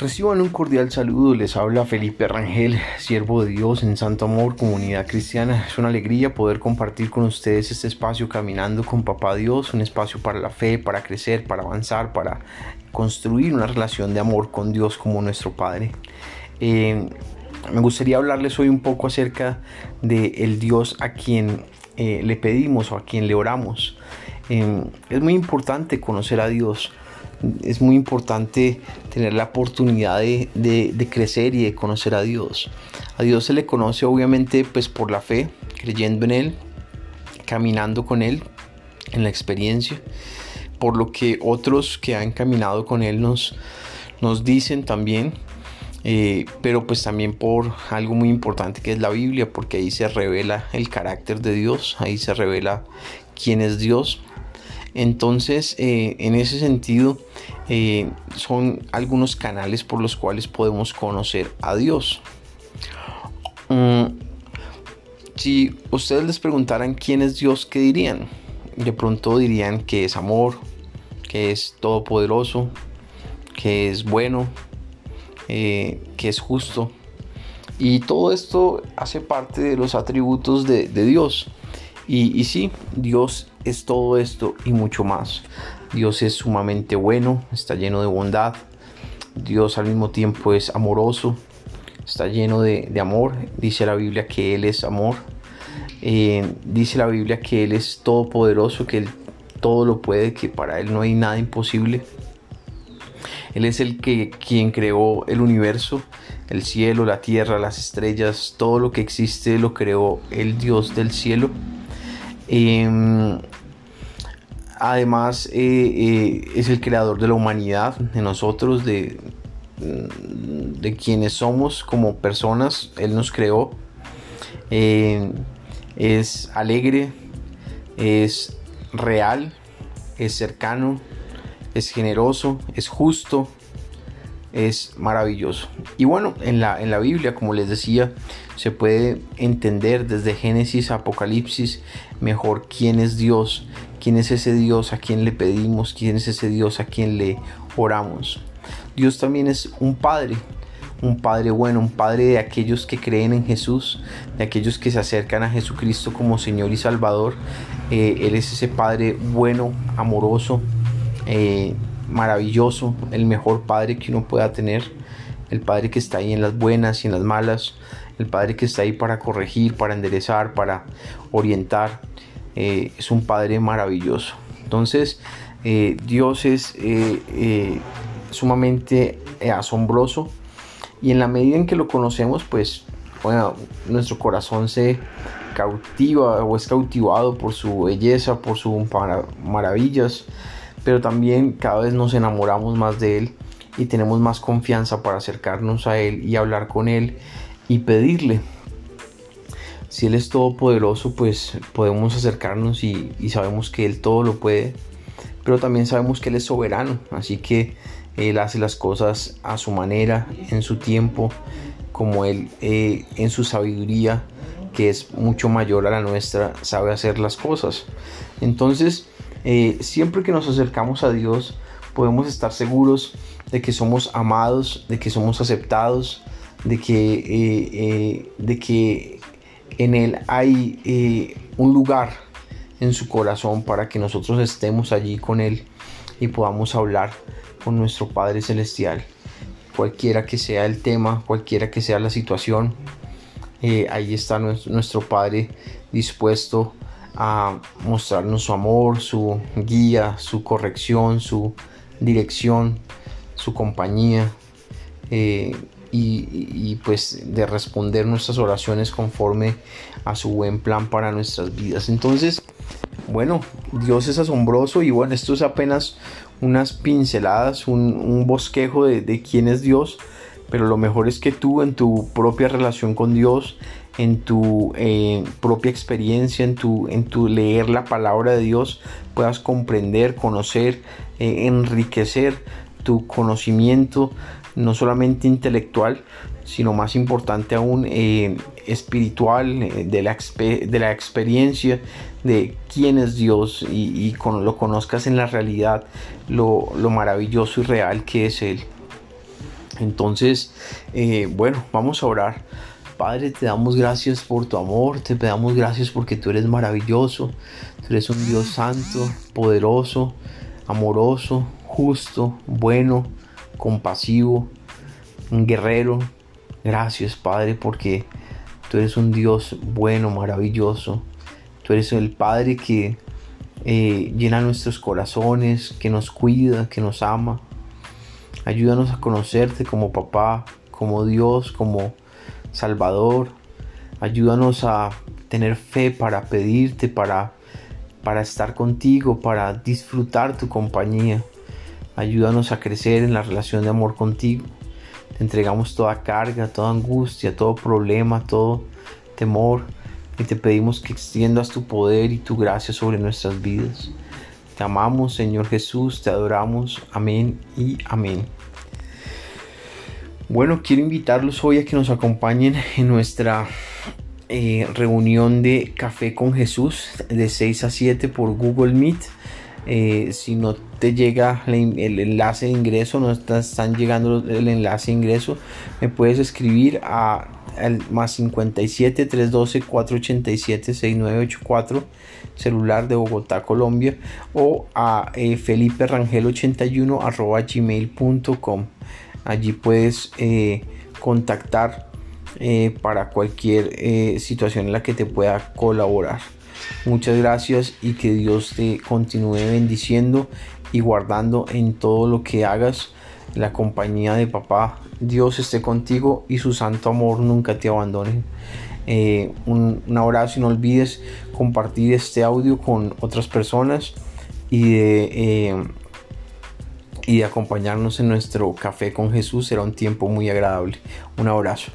Reciban un cordial saludo, les habla Felipe Rangel, siervo de Dios en Santo Amor, comunidad cristiana. Es una alegría poder compartir con ustedes este espacio caminando con Papá Dios, un espacio para la fe, para crecer, para avanzar, para construir una relación de amor con Dios como nuestro Padre. Eh, me gustaría hablarles hoy un poco acerca de el Dios a quien eh, le pedimos o a quien le oramos. Eh, es muy importante conocer a Dios es muy importante tener la oportunidad de, crecer y de conocer a Dios. A Dios se le conoce obviamente pues por la fe, creyendo en Él, caminando con Él, en la experiencia, por lo que otros que han caminado con Él nos, nos dicen también, eh, pero pues también por algo muy importante que es la Biblia, porque ahí se revela el carácter de Dios, ahí se revela quién es Dios entonces, eh, en ese sentido, eh, son algunos canales por los cuales podemos conocer a Dios. Mm, si ustedes les preguntaran quién es Dios, ¿qué dirían? De pronto dirían que es amor, que es todopoderoso, que es bueno, eh, que es justo. Y todo esto hace parte de los atributos de Dios. Y, sí, Dios es todo esto y mucho más. Dios es sumamente bueno, está lleno de bondad. Dios al mismo tiempo es amoroso, está lleno de, amor. Dice la Biblia que Él es amor. Eh, dice la Biblia que Él es todopoderoso, que Él todo lo puede, que para Él no hay nada imposible. Él es el que quien creó el universo, el cielo, la tierra, las estrellas, todo lo que existe lo creó el Dios del cielo. Em, además, eh, eh, es el creador de la humanidad, de nosotros, de, de quienes somos como personas. Él nos creó. Em, es alegre, es real, es cercano, es generoso, es justo, es maravilloso. Y bueno, en la, en la Biblia, como les decía, se puede entender desde Génesis a Apocalipsis mejor quién es Dios, quién es ese Dios a quien le pedimos, quién es ese Dios a quien le oramos. Dios también es un Padre, un Padre bueno, un Padre de aquellos que creen en Jesús, de aquellos que se acercan a Jesucristo como Señor y Salvador. Eh, él es ese Padre bueno, amoroso, eh, maravilloso, el mejor Padre que uno pueda tener, el Padre que está ahí en las buenas y en las malas, el Padre que está ahí para corregir, para enderezar, para orientar. Eh, es un Padre maravilloso. Entonces, eh, Dios es eh, sumamente asombroso y en la medida en que lo conocemos, pues, bueno, nuestro corazón se cautiva o es cautivado por su belleza, por sus maravillas, pero también cada vez nos enamoramos más de Él y tenemos más confianza para acercarnos a Él y hablar con Él y pedirle. Si Él es todopoderoso, pues podemos acercarnos y, sabemos que Él todo lo puede, pero también sabemos que Él es soberano, así que Él hace las cosas a su manera, en su tiempo, como Él eh, en su sabiduría, que es mucho mayor a la nuestra, sabe hacer las cosas. Entonces, eh, siempre que nos acercamos a Dios, podemos estar seguros de que somos amados, de que somos aceptados, de que, eh, eh, de que en Él hay eh, un lugar en su corazón para que nosotros estemos allí con Él y podamos hablar con nuestro Padre Celestial. Cualquiera que sea el tema, cualquiera que sea la situación, ahí está nuestro, nuestro Padre dispuesto a mostrarnos su amor, su guía, su corrección, su dirección, su compañía y, pues de responder nuestras oraciones conforme a su buen plan para nuestras vidas. Entonces, bueno, Dios es asombroso y bueno, esto es apenas unas pinceladas, un, bosquejo de, quién es Dios, pero lo mejor es que tú en tu propia relación con Dios, en tu eh, propia experiencia, en tu, en tu leer la palabra de Dios, puedas comprender, conocer, eh, enriquecer tu conocimiento no solamente intelectual, sino más importante aún eh, espiritual, eh, de, la de, la experiencia de quién es Dios y, con, lo conozcas en la realidad, lo, maravilloso y real que es Él. Entonces, eh, bueno, vamos a orar. Padre, te damos gracias por tu amor, te damos gracias porque tú eres maravilloso, tú eres un Dios santo, poderoso, amoroso, justo, bueno, compasivo, un guerrero. Gracias, Padre, porque tú eres un Dios bueno, maravilloso. Tú eres el Padre que eh, llena nuestros corazones, que nos cuida, que nos ama. Ayúdanos a conocerte como papá, como Dios, como Salvador. Ayúdanos a tener fe para pedirte, para, para estar contigo, para disfrutar tu compañía. Ayúdanos a crecer en la relación de amor contigo. Te entregamos toda carga, toda angustia, todo problema, todo temor. Y te pedimos que extiendas tu poder y tu gracia sobre nuestras vidas. Te amamos, Señor Jesús, te adoramos. Amén y amén. Bueno, quiero invitarlos hoy a que nos acompañen en nuestra eh, reunión de Café con Jesús de 6 a 7 por Google Meet. Eh, si no te llega el enlace de ingreso, no están llegando el enlace de ingreso, me puedes escribir a al más 57 312 487 6984 celular de Bogotá, Colombia o a eh, Felipe Rangel 81 arroba gmail.com Allí puedes eh, contactar eh, para cualquier situación en la que te pueda colaborar. Muchas gracias y que Dios te continúe bendiciendo y guardando en todo lo que hagas. La compañía de papá, Dios esté contigo y su santo amor nunca te abandone. un, un, abrazo y no olvides compartir este audio con otras personas y de y acompañarnos en nuestro café con Jesús será un tiempo muy agradable. Un abrazo.